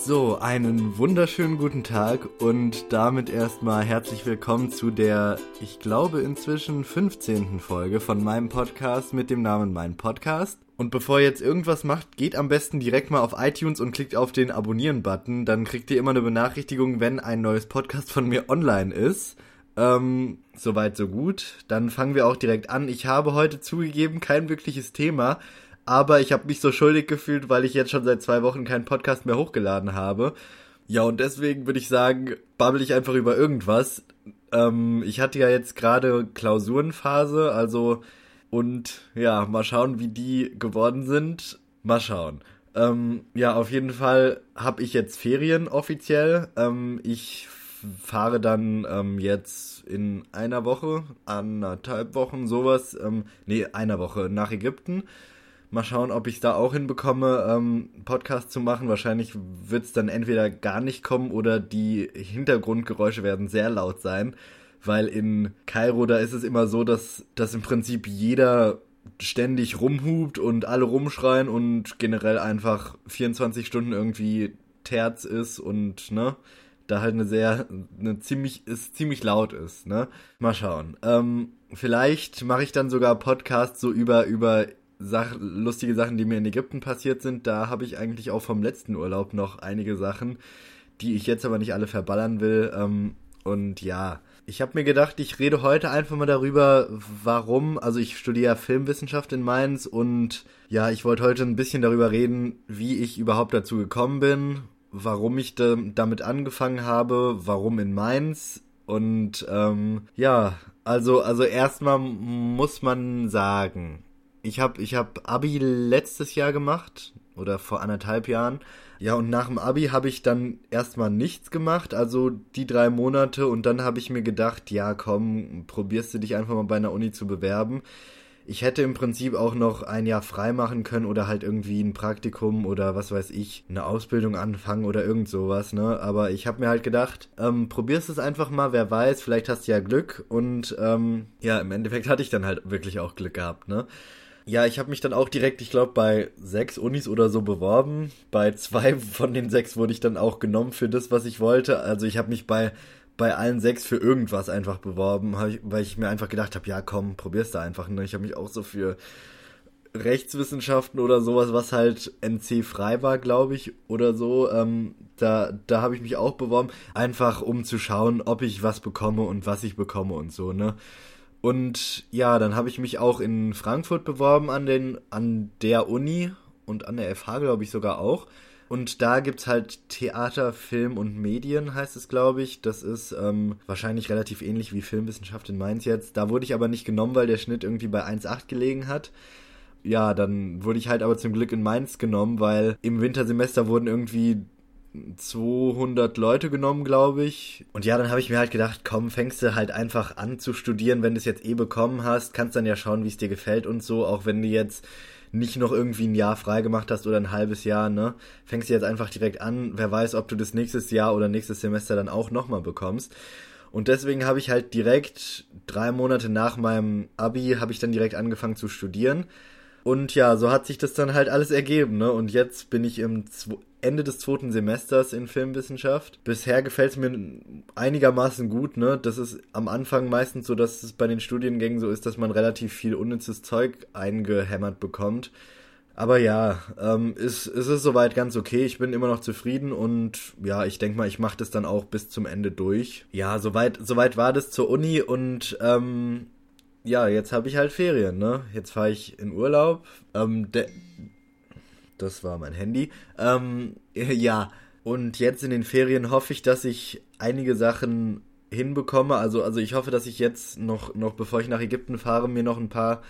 So, einen wunderschönen guten Tag und damit erstmal herzlich willkommen zu der, ich glaube, inzwischen 15. Folge von meinem Podcast mit dem Namen Mein Podcast. Und bevor ihr jetzt irgendwas macht, geht am besten direkt mal auf iTunes und klickt auf den Abonnieren-Button. Dann kriegt ihr immer eine Benachrichtigung, wenn ein neues Podcast von mir online ist. Ähm, soweit, so gut. Dann fangen wir auch direkt an. Ich habe heute zugegeben kein wirkliches Thema, aber ich habe mich so schuldig gefühlt, weil ich jetzt schon seit zwei Wochen keinen Podcast mehr hochgeladen habe. Ja, und deswegen würde ich sagen, babbel ich einfach über irgendwas. Ähm, ich hatte ja jetzt gerade Klausurenphase, also und ja, mal schauen, wie die geworden sind. Mal schauen. Ähm, ja, auf jeden Fall habe ich jetzt Ferien offiziell. Ähm, ich fahre dann ähm, jetzt in einer Woche, anderthalb Wochen, sowas, ähm, nee, einer Woche nach Ägypten. Mal schauen, ob ich da auch hinbekomme, ähm, Podcast zu machen. Wahrscheinlich wird es dann entweder gar nicht kommen oder die Hintergrundgeräusche werden sehr laut sein. Weil in Kairo, da ist es immer so, dass, dass im Prinzip jeder ständig rumhupt und alle rumschreien und generell einfach 24 Stunden irgendwie Terz ist und, ne, da halt eine sehr, eine ziemlich, ist ziemlich laut ist, ne. Mal schauen. Ähm, vielleicht mache ich dann sogar Podcasts so über, über Sach lustige Sachen, die mir in Ägypten passiert sind. Da habe ich eigentlich auch vom letzten Urlaub noch einige Sachen, die ich jetzt aber nicht alle verballern will. Ähm, und ja, ich habe mir gedacht, ich rede heute einfach mal darüber, warum, also ich studiere Filmwissenschaft in Mainz und ja, ich wollte heute ein bisschen darüber reden, wie ich überhaupt dazu gekommen bin, warum ich da, damit angefangen habe, warum in Mainz und ähm, ja, also also erstmal muss man sagen, ich habe ich hab Abi letztes Jahr gemacht oder vor anderthalb Jahren. Ja, und nach dem Abi habe ich dann erstmal nichts gemacht, also die drei Monate und dann habe ich mir gedacht, ja komm, probierst du dich einfach mal bei einer Uni zu bewerben. Ich hätte im Prinzip auch noch ein Jahr frei machen können oder halt irgendwie ein Praktikum oder was weiß ich, eine Ausbildung anfangen oder irgend sowas, ne? Aber ich habe mir halt gedacht, ähm, probierst es einfach mal, wer weiß, vielleicht hast du ja Glück und ähm, ja, im Endeffekt hatte ich dann halt wirklich auch Glück gehabt, ne? Ja, ich habe mich dann auch direkt, ich glaube, bei sechs Unis oder so beworben. Bei zwei von den sechs wurde ich dann auch genommen für das, was ich wollte. Also ich habe mich bei bei allen sechs für irgendwas einfach beworben, ich, weil ich mir einfach gedacht habe, ja komm, probier's da einfach. Ne? Ich habe mich auch so für Rechtswissenschaften oder sowas, was halt NC frei war, glaube ich, oder so. Ähm, da da habe ich mich auch beworben, einfach um zu schauen, ob ich was bekomme und was ich bekomme und so, ne? Und ja, dann habe ich mich auch in Frankfurt beworben an, den, an der Uni und an der FH, glaube ich, sogar auch. Und da gibt's halt Theater, Film und Medien, heißt es, glaube ich. Das ist ähm, wahrscheinlich relativ ähnlich wie Filmwissenschaft in Mainz jetzt. Da wurde ich aber nicht genommen, weil der Schnitt irgendwie bei 1,8 gelegen hat. Ja, dann wurde ich halt aber zum Glück in Mainz genommen, weil im Wintersemester wurden irgendwie 200 Leute genommen, glaube ich. Und ja, dann habe ich mir halt gedacht, komm, fängst du halt einfach an zu studieren, wenn du es jetzt eh bekommen hast, kannst dann ja schauen, wie es dir gefällt und so, auch wenn du jetzt nicht noch irgendwie ein Jahr frei gemacht hast oder ein halbes Jahr, ne? Fängst du jetzt einfach direkt an, wer weiß, ob du das nächstes Jahr oder nächstes Semester dann auch nochmal bekommst. Und deswegen habe ich halt direkt drei Monate nach meinem Abi habe ich dann direkt angefangen zu studieren. Und ja, so hat sich das dann halt alles ergeben, ne? Und jetzt bin ich im Ende des zweiten Semesters in Filmwissenschaft. Bisher gefällt es mir einigermaßen gut, ne? Das ist am Anfang meistens so, dass es bei den Studiengängen so ist, dass man relativ viel unnützes Zeug eingehämmert bekommt. Aber ja, ähm, ist, ist es soweit ganz okay. Ich bin immer noch zufrieden und ja, ich denke mal, ich mache das dann auch bis zum Ende durch. Ja, soweit, soweit war das zur Uni und ähm, ja, jetzt habe ich halt Ferien, ne? Jetzt fahre ich in Urlaub. Ähm, das war mein Handy. Ähm, ja, und jetzt in den Ferien hoffe ich, dass ich einige Sachen hinbekomme. Also, also ich hoffe, dass ich jetzt noch, noch bevor ich nach Ägypten fahre, mir noch ein paar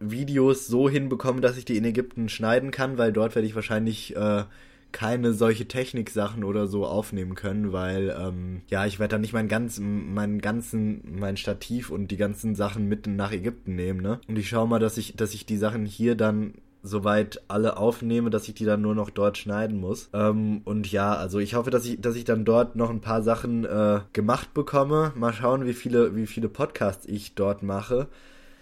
Videos so hinbekomme, dass ich die in Ägypten schneiden kann, weil dort werde ich wahrscheinlich äh, keine solche Techniksachen oder so aufnehmen können, weil ähm, ja, ich werde dann nicht mein ganz, meinen ganzen, mein Stativ und die ganzen Sachen mit nach Ägypten nehmen, ne? Und ich schaue mal, dass ich, dass ich die Sachen hier dann soweit alle aufnehme, dass ich die dann nur noch dort schneiden muss. Ähm, und ja, also ich hoffe, dass ich, dass ich dann dort noch ein paar Sachen äh, gemacht bekomme. Mal schauen, wie viele, wie viele Podcasts ich dort mache.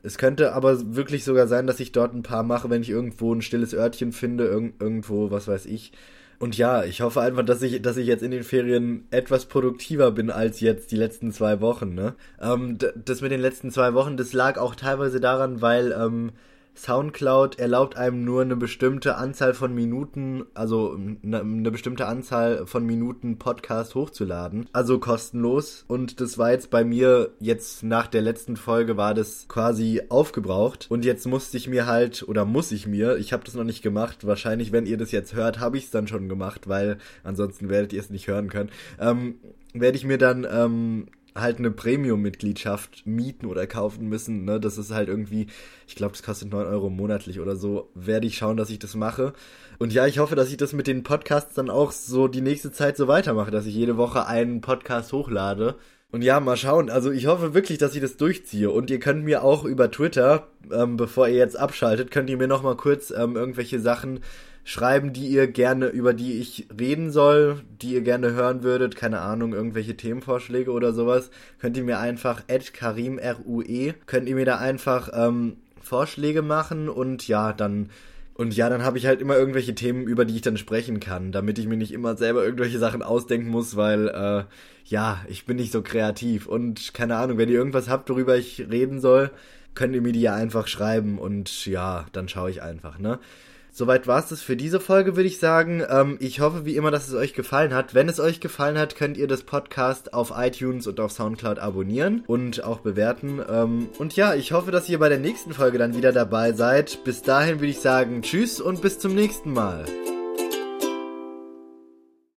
Es könnte aber wirklich sogar sein, dass ich dort ein paar mache, wenn ich irgendwo ein stilles Örtchen finde, irg irgendwo, was weiß ich. Und ja, ich hoffe einfach, dass ich, dass ich jetzt in den Ferien etwas produktiver bin als jetzt die letzten zwei Wochen. Ne? Ähm, das mit den letzten zwei Wochen, das lag auch teilweise daran, weil ähm, Soundcloud erlaubt einem nur eine bestimmte Anzahl von Minuten, also eine, bestimmte Anzahl von Minuten Podcast hochzuladen. Also kostenlos. Und das war jetzt bei mir, jetzt nach der letzten Folge war das quasi aufgebraucht. Und jetzt musste ich mir halt, oder muss ich mir, ich habe das noch nicht gemacht, wahrscheinlich, wenn ihr das jetzt hört, habe ich es dann schon gemacht, weil ansonsten werdet ihr es nicht hören können. Ähm, werde ich mir dann ähm, halt eine Premium-Mitgliedschaft mieten oder kaufen müssen. Ne? Das ist halt irgendwie, ich glaube, das kostet 9 Euro monatlich oder so. Werde ich schauen, dass ich das mache. Und ja, ich hoffe, dass ich das mit den Podcasts dann auch so die nächste Zeit so weitermache, dass ich jede Woche einen Podcast hochlade. Und ja, mal schauen. Also ich hoffe wirklich, dass ich das durchziehe. Und ihr könnt mir auch über Twitter, ähm, bevor ihr jetzt abschaltet, könnt ihr mir noch mal kurz ähm, irgendwelche Sachen schreiben, die ihr gerne, über die ich reden soll, die ihr gerne hören würdet, keine Ahnung, irgendwelche Themenvorschläge oder sowas, könnt ihr mir einfach at Karim R-U-E, könnt ihr mir da einfach ähm, Vorschläge machen und ja, dann und ja, dann habe ich halt immer irgendwelche Themen, über die ich dann sprechen kann, damit ich mir nicht immer selber irgendwelche Sachen ausdenken muss, weil äh, ja, ich bin nicht so kreativ und keine Ahnung, wenn ihr irgendwas habt, worüber ich reden soll, könnt ihr mir die ja einfach schreiben und ja, dann schaue ich einfach, ne? Soweit war es das für diese Folge, würde ich sagen. Ähm, ich hoffe wie immer, dass es euch gefallen hat. Wenn es euch gefallen hat, könnt ihr das Podcast auf iTunes und auf Soundcloud abonnieren und auch bewerten. Ähm, und ja, ich hoffe, dass ihr bei der nächsten Folge dann wieder dabei seid. Bis dahin würde ich sagen, tschüss und bis zum nächsten Mal.